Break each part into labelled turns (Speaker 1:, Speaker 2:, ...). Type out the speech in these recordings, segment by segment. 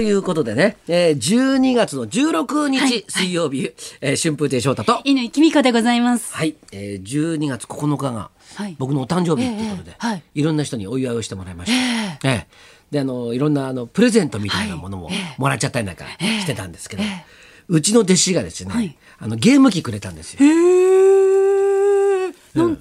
Speaker 1: ということでね、えー、12月の16日、
Speaker 2: はい。
Speaker 1: 水曜日、えー春風亭昇太と、
Speaker 2: 乾きみかでございます。
Speaker 1: はい、えー、12月9日が
Speaker 2: はい。
Speaker 1: 僕のお誕生日ということで、
Speaker 2: ええはい。
Speaker 1: いろんな人にお祝いをしてもらいました。ええであのいろんなあのプレゼントみたいなものももらっちゃったりなんかしてたんですけど、うちの弟子がですね、
Speaker 2: はい。
Speaker 1: あのゲーム機くれたんですよ。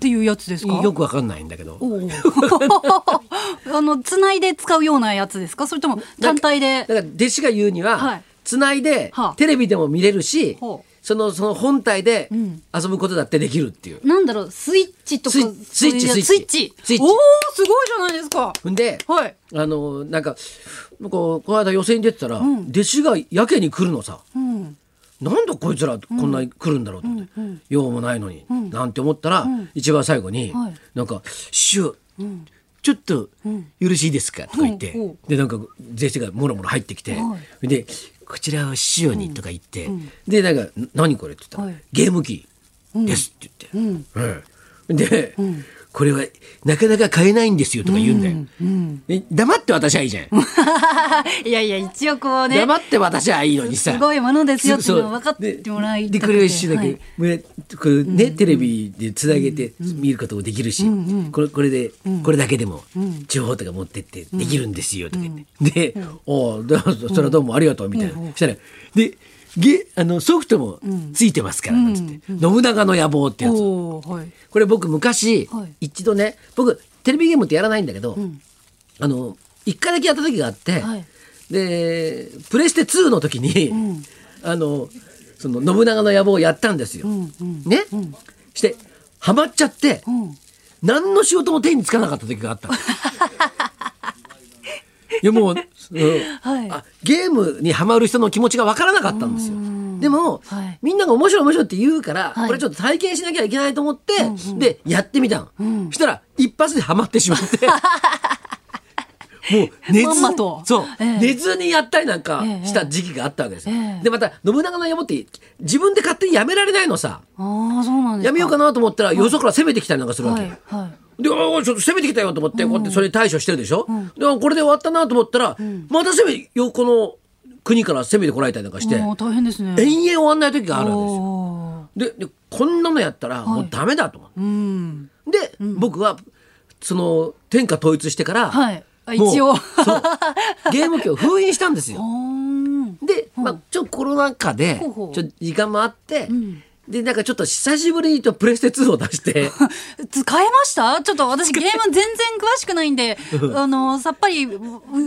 Speaker 2: いうやつですか？
Speaker 1: よくわかんないんだけど。
Speaker 2: あのつないで使うようなやつですか？それとも単体で？
Speaker 1: だ。から弟子が言うには、
Speaker 2: はい
Speaker 1: つないで、
Speaker 2: はあ
Speaker 1: テレビでも見れるし
Speaker 2: ほう
Speaker 1: そのその本体で
Speaker 2: ん
Speaker 1: 遊ぶことだってできるっていう。
Speaker 2: なんだろう？スイッチとか
Speaker 1: スイッチスイッチ
Speaker 2: スイッチ。
Speaker 1: スイッチ
Speaker 2: おおすごいじゃないですか。
Speaker 1: んで、
Speaker 2: はい。
Speaker 1: あのなんかこうこの間予選に出てたら、弟子がやけに来るのさ。
Speaker 2: うん。
Speaker 1: なんでこいつらこんなに来るんだろうと思って、用もないのに、なんて思ったら、一番最後に、
Speaker 2: はい。
Speaker 1: なんか「師匠、ちょっとよろしいですか?」とか言って、でなんか弟子がもろもろ入ってきて、
Speaker 2: は
Speaker 1: で「こちらを師匠に」とか言って、でなんか「何これ?」って言ったら、
Speaker 2: はい。
Speaker 1: ゲーム機です」って言って、うん。で、これはなかなか買えないんですよ」とか言うんだよ。え黙って渡しゃいいじゃん。
Speaker 2: いやいや一応こうね。
Speaker 1: 黙って渡しゃいいのにさ。
Speaker 2: すごいものですよっていうの分かってもらい
Speaker 1: ででこれを一瞬だけ、
Speaker 2: はい。
Speaker 1: これこれね、テレビでつなげて見ることもできるし、これこれで、これだけでも地方とか持ってってできるんですよとか言って、で「おおだそれはどうもありがとう」みたいな、そしたらでゲあのソフトもついてますからなんつって、信長の野望」ってやつ。
Speaker 2: はい。
Speaker 1: これ僕昔、
Speaker 2: はい。
Speaker 1: 一度ね僕テレビゲームってやらないんだけど、あの一回だけやった時があって、
Speaker 2: はい。
Speaker 1: でプレステ2の時に、あのその信長の野望をやったんですよ。ね、してハマっちゃって、何の仕事も手につかなかった時があったの。いやもう、うん。
Speaker 2: はい。
Speaker 1: あゲームにハマる人の気持ちが分からなかったんですよ。でも、
Speaker 2: はい。
Speaker 1: みんなが面白い面白いって言うから、
Speaker 2: はい。
Speaker 1: これちょっと体験しなきゃいけないと思って、でやってみたの、そしたら一発でハマってしまって。もう寝ず
Speaker 2: ま
Speaker 1: そう、
Speaker 2: ええ。
Speaker 1: 寝ずにやったりなんか
Speaker 2: ええ。
Speaker 1: した時期があったわけですよ、
Speaker 2: ええ。
Speaker 1: でまた信長の野望って自分で勝手にやめられないのさ。
Speaker 2: ああそうなんですか。
Speaker 1: やめようかなと思ったら、よそから攻めてきたりなんかするわけ、
Speaker 2: はい。はい。
Speaker 1: で、ああ、ちょっと攻めてきたよと思って、こうやってそれに対処してるでしょ、で、あこれで終わったなと思ったら、また攻め、横の国から攻めてこられたりなんかして、
Speaker 2: 大変ですね。
Speaker 1: 延々終わんない時があるわけですよ。で、でこんなのやったらもうダメだと思って。
Speaker 2: うん。
Speaker 1: で、僕は、その、天下統一してから、
Speaker 2: はい。一応。
Speaker 1: ゲーム機を封印したんですよ。で、まあ、ちょっとコロナ禍で、ちょっと時間もあって、で、なんかちょっと久しぶりにとプレステ2を出して、
Speaker 2: 使えました？ちょっと私ゲーム全然詳しくないんで、あの、さっぱりう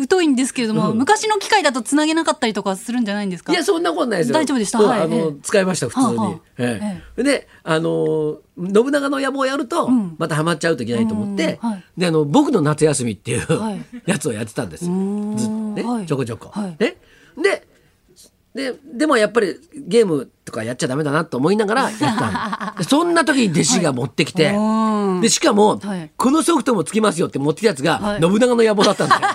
Speaker 2: 疎いんですけれども、昔の機械だと繋げなかったりとかするんじゃないんですか？
Speaker 1: いや、そんなことないですよ。
Speaker 2: 大丈夫でした？はい。
Speaker 1: あの、
Speaker 2: ええ。
Speaker 1: 使いました、普通に。ええ。で、あの、信長の野望をやると、またハマっちゃうといけないと思って、
Speaker 2: うんはい。
Speaker 1: で、あの、僕の夏休みっていう、
Speaker 2: はい。
Speaker 1: やつをやってたんです。よ。
Speaker 2: ん。
Speaker 1: ずっとね、
Speaker 2: はい。
Speaker 1: ちょこちょこ。
Speaker 2: はい。
Speaker 1: ね。で、で、でもやっぱりゲームとかやっちゃダメだなと思いながらやったの でそんな時に弟子が持ってきて、
Speaker 2: うん
Speaker 1: で、しかも、
Speaker 2: はい
Speaker 1: このソフトもつきますよって持ってきたやつが、
Speaker 2: はい
Speaker 1: 信長の野望だったんだよ。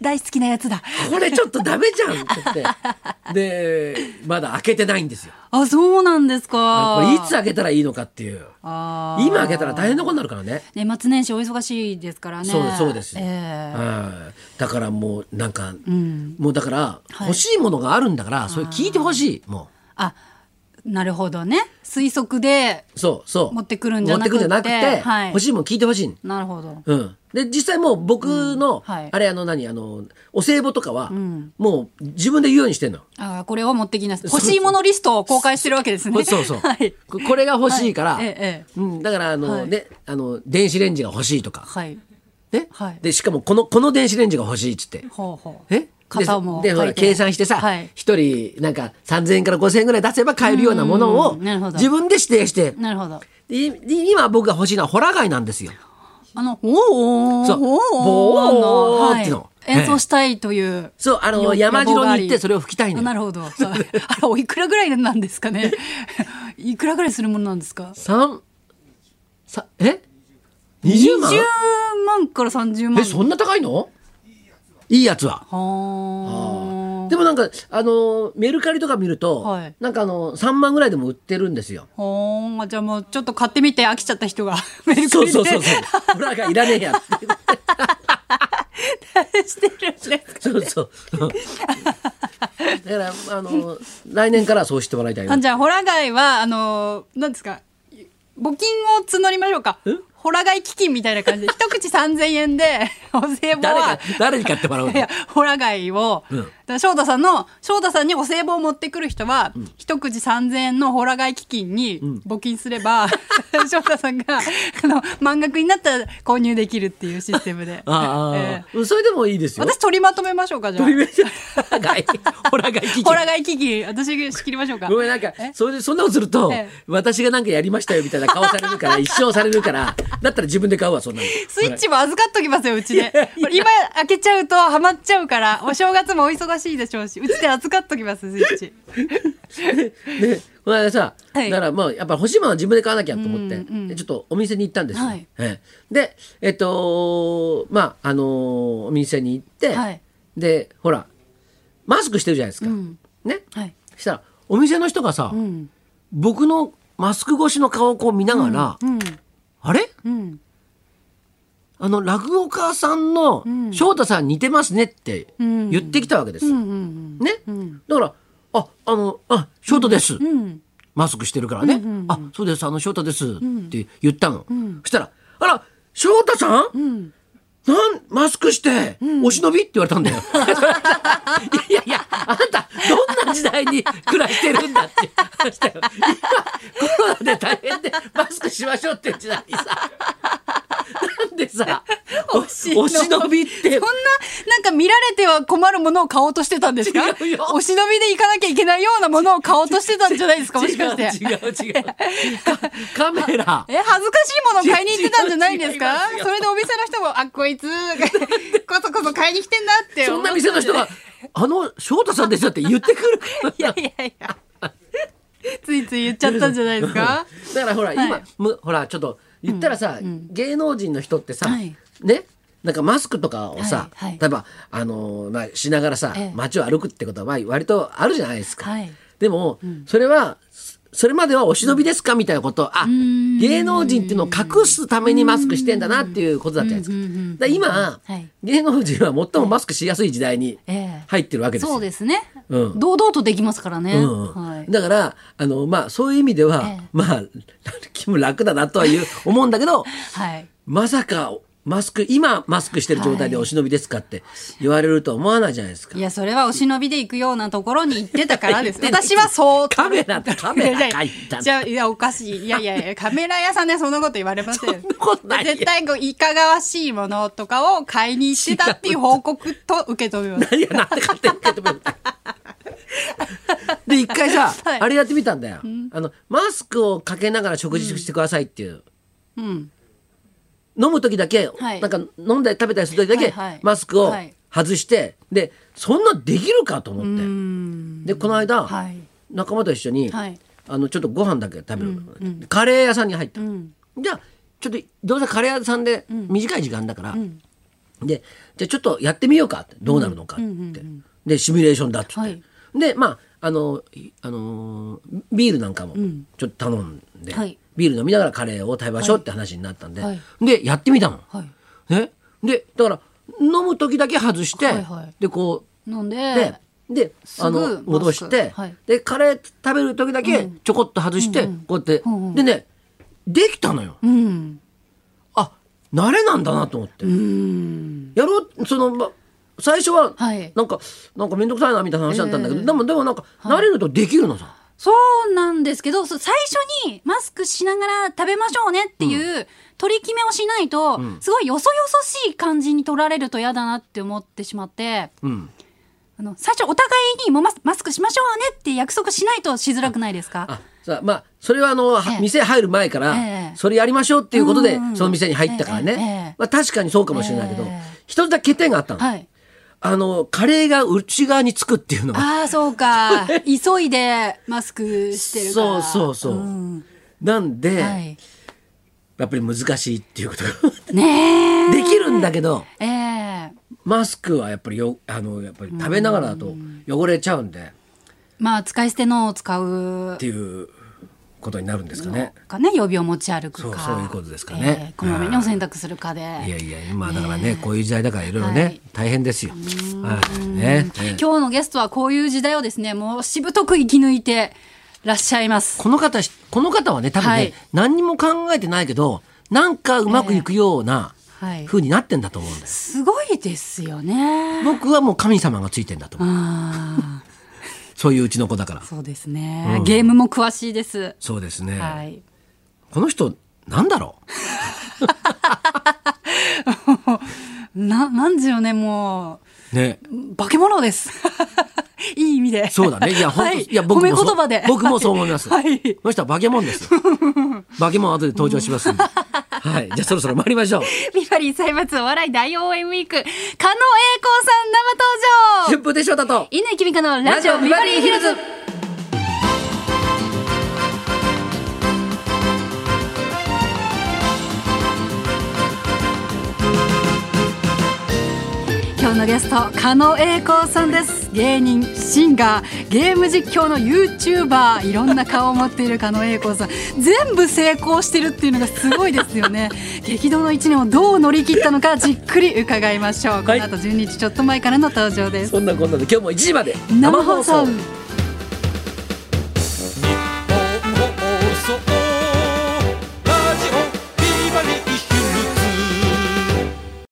Speaker 2: 大好きなやつだ。
Speaker 1: これちょっとダメじゃんって言って。で、まだ開けてないんですよ。
Speaker 2: あ、そうなんです
Speaker 1: こ
Speaker 2: か。
Speaker 1: れいつ開けたらいいのかっていう。今開けたら大変なことになるからね。
Speaker 2: 年末年始お忙しいですからね。
Speaker 1: そうそうです。
Speaker 2: ええ
Speaker 1: はいだからもうなんか、
Speaker 2: ん
Speaker 1: もうだから
Speaker 2: はい
Speaker 1: 欲しいものがあるんだから、それ聞いてほしい。も
Speaker 2: あ、なるほどね。推測で、
Speaker 1: う。そうそう。
Speaker 2: 持ってくるんじゃなくて
Speaker 1: 持ってくんじゃなくて、
Speaker 2: はい
Speaker 1: 欲しいもの聞いてほしい。
Speaker 2: なるほど。
Speaker 1: うん。で、実際もう僕の、
Speaker 2: うんはい
Speaker 1: あれあの何、あの、お歳暮とかは、
Speaker 2: ん
Speaker 1: もう自分で言うようにしてんの。
Speaker 2: あこれを持ってきなさい。欲しいものリストを公開してるわけですね。
Speaker 1: そうそう。
Speaker 2: はい。
Speaker 1: ここれが欲しいから、
Speaker 2: はいええええ
Speaker 1: うん、だからあの、
Speaker 2: はい
Speaker 1: ね、あの、電子レンジが欲しいとか、
Speaker 2: はい。
Speaker 1: ね、
Speaker 2: はい
Speaker 1: で、しかもこの、この電子レンジが欲しいっつって。
Speaker 2: ほうほう。
Speaker 1: え？
Speaker 2: 型も
Speaker 1: で計算してさ
Speaker 2: はい
Speaker 1: 一、人なんか3,000円から5,000円ぐらい出せば買えるようなものを自分で指定して
Speaker 2: なるほど。
Speaker 1: 今僕が欲しいのはホラー街なんですよ。
Speaker 2: あの、おー
Speaker 1: そう
Speaker 2: おー
Speaker 1: ボー
Speaker 2: はい
Speaker 1: っての
Speaker 2: 演奏したいという。
Speaker 1: そうあの
Speaker 2: よ
Speaker 1: 山城に行ってそれを吹きたいのよ
Speaker 2: なるほど。あら、おいくらぐらいなんですかね。いくらぐらいするものなんですか？
Speaker 1: 三さえ？20万
Speaker 2: ？20万から30万。
Speaker 1: えそんな高いの？いいやつは。
Speaker 2: は
Speaker 1: でもなんかあのメルカリとか見ると、
Speaker 2: はい
Speaker 1: なんかあの3万ぐらいでも売ってるんですよ。
Speaker 2: あ。ほーじゃあもうちょっと買ってみて飽きちゃった人が メルカリで。
Speaker 1: そうそうそうそう。ホラー街いらねえやって。
Speaker 2: してるんです
Speaker 1: そうそう。だからあの来年からはそうしてもらいたいな
Speaker 2: あ。じゃあホラ貝はあのー、なんですか募金を募りましょうかホラ貝基金みたいな感じ。で 一口3000円でお歳暮
Speaker 1: 誰
Speaker 2: は
Speaker 1: か誰に買ってもらうの？
Speaker 2: いや、ホラ貝を、
Speaker 1: うん。
Speaker 2: だから翔太さんの、翔太さんにお歳暮を持ってくる人は、一口3000円のホラ貝基金に募金すれば、翔太さんが、あの、満額になったら購入できるっていうシステムで。
Speaker 1: ああ、
Speaker 2: え
Speaker 1: うんそれでもいいですよ。
Speaker 2: 私取りまとめましょうか、じゃあ。
Speaker 1: 取り目じゃないほらがいき
Speaker 2: ホラ貝基金、私が仕切りましょうか。
Speaker 1: ごめんなんか
Speaker 2: え？
Speaker 1: それでそんなことすると、
Speaker 2: ええ。
Speaker 1: 私がなんかやりましたよみたいな顔されるから 一生されるからだったら自分で買うわそんなの。
Speaker 2: スイッチも預かっときますよ、うちで。今開けちゃうとハマっちゃうから、お正月もお忙しいでしょうし、うちで預かっときます、スイッチ。
Speaker 1: で この間さ、
Speaker 2: はい。
Speaker 1: だからもうやっぱ欲しいものは自分で買わなきゃと思って、でちょっとお店に行ったんですよ、
Speaker 2: はい。
Speaker 1: ええ。でえっとまああのーお店に行って、
Speaker 2: はい。
Speaker 1: でほらマスクしてるじゃないですか、
Speaker 2: ん。
Speaker 1: ね。
Speaker 2: はい。
Speaker 1: そしたらお店の人がさ、
Speaker 2: うん。
Speaker 1: 僕のマスク越しの顔をこう見ながら、
Speaker 2: うん。
Speaker 1: あれ？
Speaker 2: うん。
Speaker 1: あの落語家さんの翔太さん似てますねって
Speaker 2: ん。
Speaker 1: 言ってきたわけです。よ。
Speaker 2: うんうん
Speaker 1: ね、
Speaker 2: ん。
Speaker 1: だから「ああのあ翔太です」
Speaker 2: うん。
Speaker 1: マスクしてるからね「あそうです。あの翔太です」って言ったの、そしたら「あら翔太さん、
Speaker 2: うん。
Speaker 1: なんマスクして、お忍び?」って言われたんだよ。いやいやあんたどんな時代に暮らしてるんだって話だよ。今コロナで大変でマスクしましょうって時代にさなんでさ おお忍びって。
Speaker 2: そんな、なんか見られては困るものを買おうとしてたんですか？お忍びで行かなきゃいけないようなものを買おうとしてたんじゃないですか？もしかして。
Speaker 1: 違う違う。違うかカメラ。
Speaker 2: え、恥ずかしいもの買いに行ってたんじゃないんですか？それでお店の人も、あ、こいつ、こそこそ買いに来てんだって。
Speaker 1: そんな店の人が「あの翔太さんですよ」って言ってくる。
Speaker 2: いやいやいや。ついつい言っちゃったんじゃないですか？
Speaker 1: だからほら、
Speaker 2: はい。
Speaker 1: 今むほらちょっと言ったらさ、芸能人の人ってさ、
Speaker 2: はい。
Speaker 1: ね？なんかマスクとかをさ、
Speaker 2: はいはい。
Speaker 1: 例えばあのーまあしながらさ、
Speaker 2: ええ。
Speaker 1: 街を歩くってことはまあ割とあるじゃないですか。
Speaker 2: はい。
Speaker 1: でも、それはそれまではお忍びですか？みたいなこと。あ芸能人っていうのを隠すためにマスクしてんだなっていうことだったじゃないですか。だから今、
Speaker 2: はい。
Speaker 1: 芸能人は最もマスクしやすい時代に
Speaker 2: ええ。
Speaker 1: 入ってるわけですよ。
Speaker 2: そうですね。
Speaker 1: うん。
Speaker 2: 堂々とできますからね。
Speaker 1: うん。
Speaker 2: はい。
Speaker 1: だからあのまあそういう意味では、
Speaker 2: ええ
Speaker 1: まあ 気も楽だなとはいう 思うんだけど
Speaker 2: はい。
Speaker 1: まさかマスク今マスクしてる状態でお忍びですかって言われると思わないじゃないですか
Speaker 2: い。や、それはお忍びで行くようなところに行ってたからです。私はそう。
Speaker 1: カメラカメラが言ったの
Speaker 2: じゃあ、いや、おかしい。いやいやいや、カメラ屋さんでそんなこと言われません。
Speaker 1: そんなことないよ
Speaker 2: 絶対こう、いかがわしいものとかを買いに行ってたっていう報告と受け止めます。
Speaker 1: 何がなんで勝手に受け止める で一回さ、
Speaker 2: はい。
Speaker 1: あれやってみたんだよ、あのマスクをかけながら食事してくださいっていう、
Speaker 2: うん。
Speaker 1: 飲む時だけ、
Speaker 2: はい。
Speaker 1: なんか飲んだり食べたりする時だけ、
Speaker 2: はいはい。
Speaker 1: マスクを
Speaker 2: はい。
Speaker 1: 外して、でそんなできるかと思って、
Speaker 2: うん。
Speaker 1: でこの間、
Speaker 2: はい。
Speaker 1: 仲間と一緒に、
Speaker 2: はい。
Speaker 1: あのちょっとご飯だけ食べる、カレー屋さんに入った、
Speaker 2: うん。
Speaker 1: じゃあちょっとどうせカレー屋さんで短い時間だから、でじゃあちょっとやってみようかってどうなるのかって、でシミュレーションだっつって、
Speaker 2: はい
Speaker 1: でまああのいあのービールなんかもちょっと頼んで、
Speaker 2: はい。
Speaker 1: ビール飲みながらカレーを食べましょうって話になったんで、
Speaker 2: はい。
Speaker 1: でやってみたの。
Speaker 2: はい。
Speaker 1: ね、でだから飲む時だけ外して、
Speaker 2: はいはい。
Speaker 1: でこう
Speaker 2: なん
Speaker 1: で
Speaker 2: で、
Speaker 1: であの戻して、
Speaker 2: はい。
Speaker 1: でカレー食べる時だけちょこっと外して、こうやって、
Speaker 2: うんうん。
Speaker 1: でねできたのよ。
Speaker 2: うん。
Speaker 1: あ慣れなんだなと思って、
Speaker 2: うん。
Speaker 1: やろうその、ま、最初は
Speaker 2: はい。
Speaker 1: なんか、なんか面倒くさいなみたいな話だったんだけど、
Speaker 2: ええ。
Speaker 1: でもでもなんか慣れるとできるのさ、
Speaker 2: そうなんですけど、最初にマスクしながら食べましょうねっていう取り決めをしないと、すごいよそよそしい感じに取られると嫌だなって思ってしまって、
Speaker 1: うん、
Speaker 2: あの、最初お互いにもうマスクしましょうねって約束しないとしづらくないですか？
Speaker 1: あさあまあそれはあの、は
Speaker 2: ええ。
Speaker 1: 店入る前から、
Speaker 2: ええ。
Speaker 1: それやりましょうっていうことで、
Speaker 2: うんうん
Speaker 1: その店に入ったからね、まあ、確かにそうかもしれないけど、
Speaker 2: ええ。
Speaker 1: 一つだけ欠点があったの、
Speaker 2: はい。
Speaker 1: あのカレーが内側につくっていうのが
Speaker 2: ああ、そうか。急いでマスクしてるから。
Speaker 1: そうそうそう、
Speaker 2: ん
Speaker 1: なんで、
Speaker 2: はい。
Speaker 1: やっぱり難しいっていうことが
Speaker 2: ねえ。
Speaker 1: できるんだけど
Speaker 2: ええ
Speaker 1: マスクはやっぱりよあのやっぱり食べながらだと汚れちゃうんで、っ
Speaker 2: まあ、使い捨てのを使う
Speaker 1: ていうことになるんですかね。
Speaker 2: かね予備を持ち歩くか。
Speaker 1: そういうことですかね。
Speaker 2: えーこまめにお洗濯するかで。
Speaker 1: いやいや今だからね、こういう時代だからいろいろ
Speaker 2: は
Speaker 1: ね
Speaker 2: い。
Speaker 1: 大変ですよ。はい。ね。ね
Speaker 2: 今日のゲストはこういう時代をですねもうしぶとく生き抜いてらっしゃいます。
Speaker 1: この方しこの方はね多分ね、
Speaker 2: はい。
Speaker 1: 何にも考えてないけどなんかうまくいくような
Speaker 2: はい。
Speaker 1: 風になってんだと思うんです。
Speaker 2: すごいですよね。
Speaker 1: 僕はもう神様がついてんだと思う。
Speaker 2: あ
Speaker 1: そういううちの子だから
Speaker 2: ー。そうですね、ゲームも詳しいです、
Speaker 1: そうですね。
Speaker 2: はい
Speaker 1: この人なんだろ
Speaker 2: ななんでしょうねも
Speaker 1: う。ね。
Speaker 2: う化け物です いい意味で
Speaker 1: そうだね。いや、本当、
Speaker 2: はい
Speaker 1: い、や、僕も
Speaker 2: 褒め言葉で
Speaker 1: 僕もそう思います。
Speaker 2: はい
Speaker 1: この人は化け物ですよ。化け物後で登場しますんで。はい。じゃあそろそろ参りましょう。
Speaker 2: ビバリー歳末お笑い大応援ウィーク、狩野英孝さん生登場
Speaker 1: 春風亭昇太と。
Speaker 2: 稲木美香のラジオビバリーヒルズのゲスト狩野英孝さんです。芸人シンガーゲーム実況の YouTuber いろんな顔を持っている狩野英孝さん。全部成功してるっていうのがすごいですよね。激動の一年をどう乗り切ったのかじっくり伺いましょう。この後12時ちょっと前からの登場です。
Speaker 1: そんなこんなで今日も1時まで
Speaker 2: 生放送